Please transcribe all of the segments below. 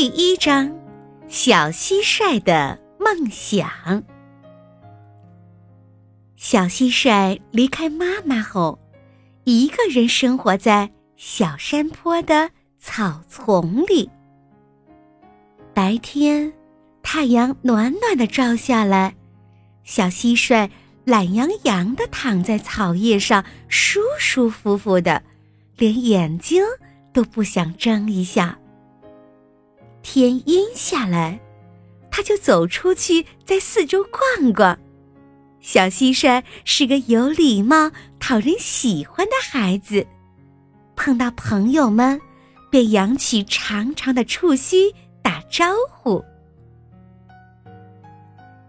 第一章：小蟋蟀的梦想。小蟋蟀离开妈妈后，一个人生活在小山坡的草丛里。白天，太阳暖暖的照下来，小蟋蟀懒洋洋的躺在草叶上，舒舒服服的，连眼睛都不想睁一下。天阴下来，他就走出去，在四周逛逛。小蟋蟀是个有礼貌、讨人喜欢的孩子，碰到朋友们，便扬起长长的触须打招呼。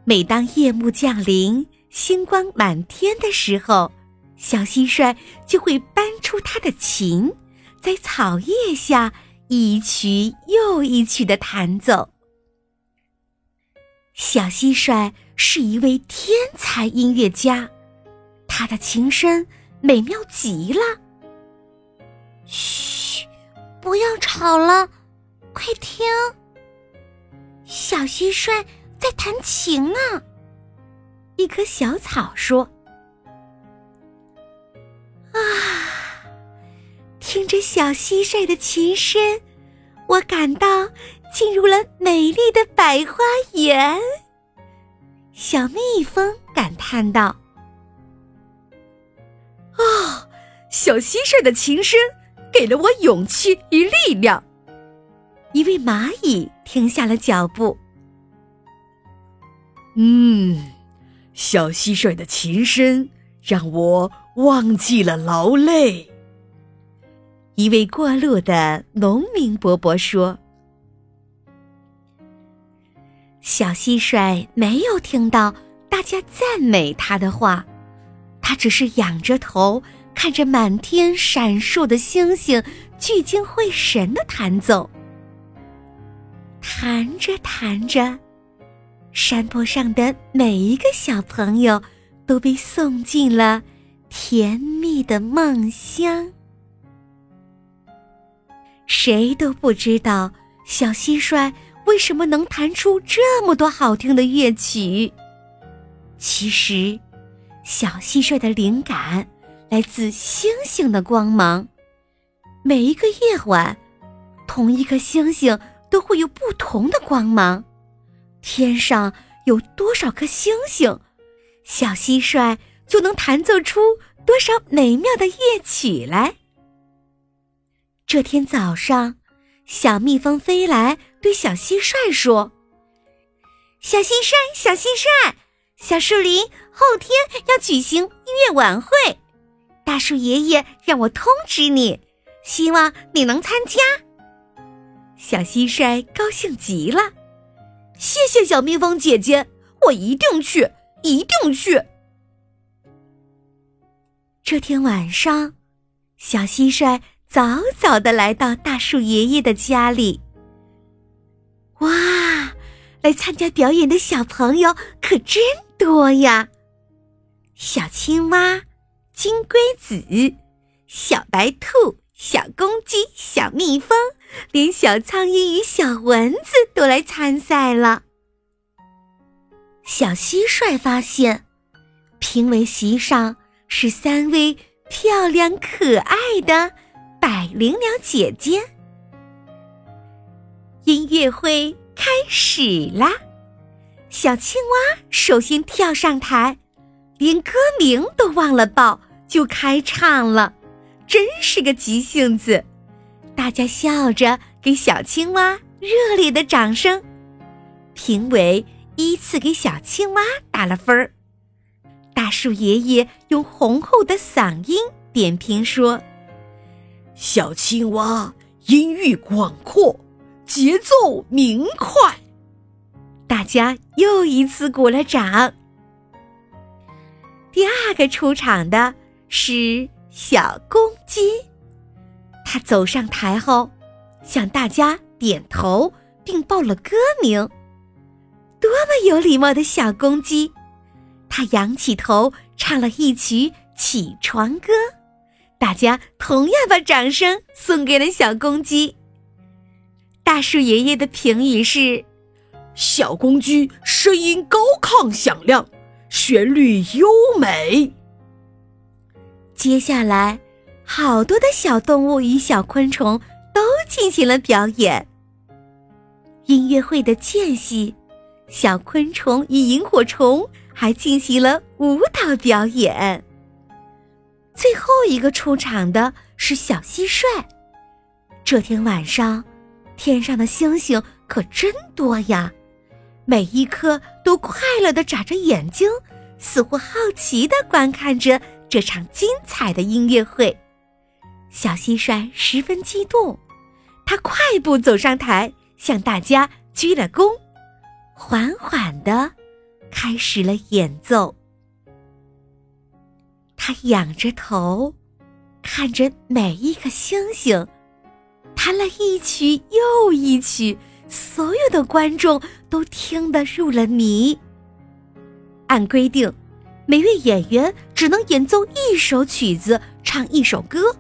每当夜幕降临、星光满天的时候，小蟋蟀就会搬出它的琴，在草叶下。一曲又一曲的弹奏。小蟋蟀是一位天才音乐家，他的琴声美妙极了。嘘，不要吵了，快听，小蟋蟀在弹琴呢。一棵小草说。小蟋蟀的琴声，我感到进入了美丽的百花园。小蜜蜂感叹道：“啊，小蟋蟀的琴声给了我勇气与力量。”一位蚂蚁停下了脚步。嗯，小蟋蟀的琴声让我忘记了劳累。一位过路的农民伯伯说：“小蟋蟀没有听到大家赞美他的话，他只是仰着头看着满天闪烁的星星，聚精会神的弹奏。弹着弹着，山坡上的每一个小朋友都被送进了甜蜜的梦乡。”谁都不知道小蟋蟀为什么能弹出这么多好听的乐曲。其实，小蟋蟀的灵感来自星星的光芒。每一个夜晚，同一颗星星都会有不同的光芒。天上有多少颗星星，小蟋蟀就能弹奏出多少美妙的乐曲来。这天早上，小蜜蜂飞来，对小蟋蟀说：“小蟋蟀，小蟋蟀，小树林后天要举行音乐晚会，大树爷爷让我通知你，希望你能参加。”小蟋蟀高兴极了，谢谢小蜜蜂姐姐，我一定去，一定去。这天晚上，小蟋蟀。早早的来到大树爷爷的家里。哇，来参加表演的小朋友可真多呀！小青蛙、金龟子、小白兔、小公鸡、小蜜蜂，连小苍蝇与小蚊子都来参赛了。小蟋蟀发现，评委席上是三位漂亮可爱的。灵鸟姐姐，音乐会开始啦！小青蛙首先跳上台，连歌名都忘了报就开唱了，真是个急性子。大家笑着给小青蛙热烈的掌声。评委依次给小青蛙打了分儿。大树爷爷用浑厚的嗓音点评说。小青蛙音域广阔，节奏明快，大家又一次鼓了掌。第二个出场的是小公鸡，它走上台后，向大家点头，并报了歌名。多么有礼貌的小公鸡！它仰起头，唱了一曲起床歌。大家同样把掌声送给了小公鸡。大树爷爷的评语是：小公鸡声音高亢响亮，旋律优美。接下来，好多的小动物与小昆虫都进行了表演。音乐会的间隙，小昆虫与萤火虫还进行了舞蹈表演。最后一个出场的是小蟋蟀。这天晚上，天上的星星可真多呀，每一颗都快乐的眨着眼睛，似乎好奇的观看着这场精彩的音乐会。小蟋蟀十分激动，它快步走上台，向大家鞠了躬，缓缓的开始了演奏。它仰着头，看着每一颗星星。弹了一曲又一曲，所有的观众都听得入了迷。按规定，每位演员只能演奏一首曲子，唱一首歌，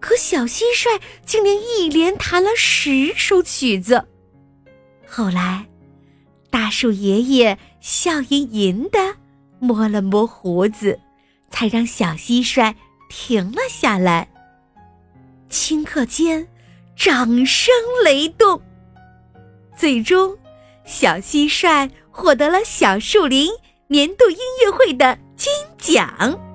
可小蟋蟀竟连一连弹了十首曲子。后来，大树爷爷笑吟吟的摸了摸胡子，才让小蟋蟀停了下来。顷刻间。掌声雷动，最终，小蟋蟀获得了小树林年度音乐会的金奖。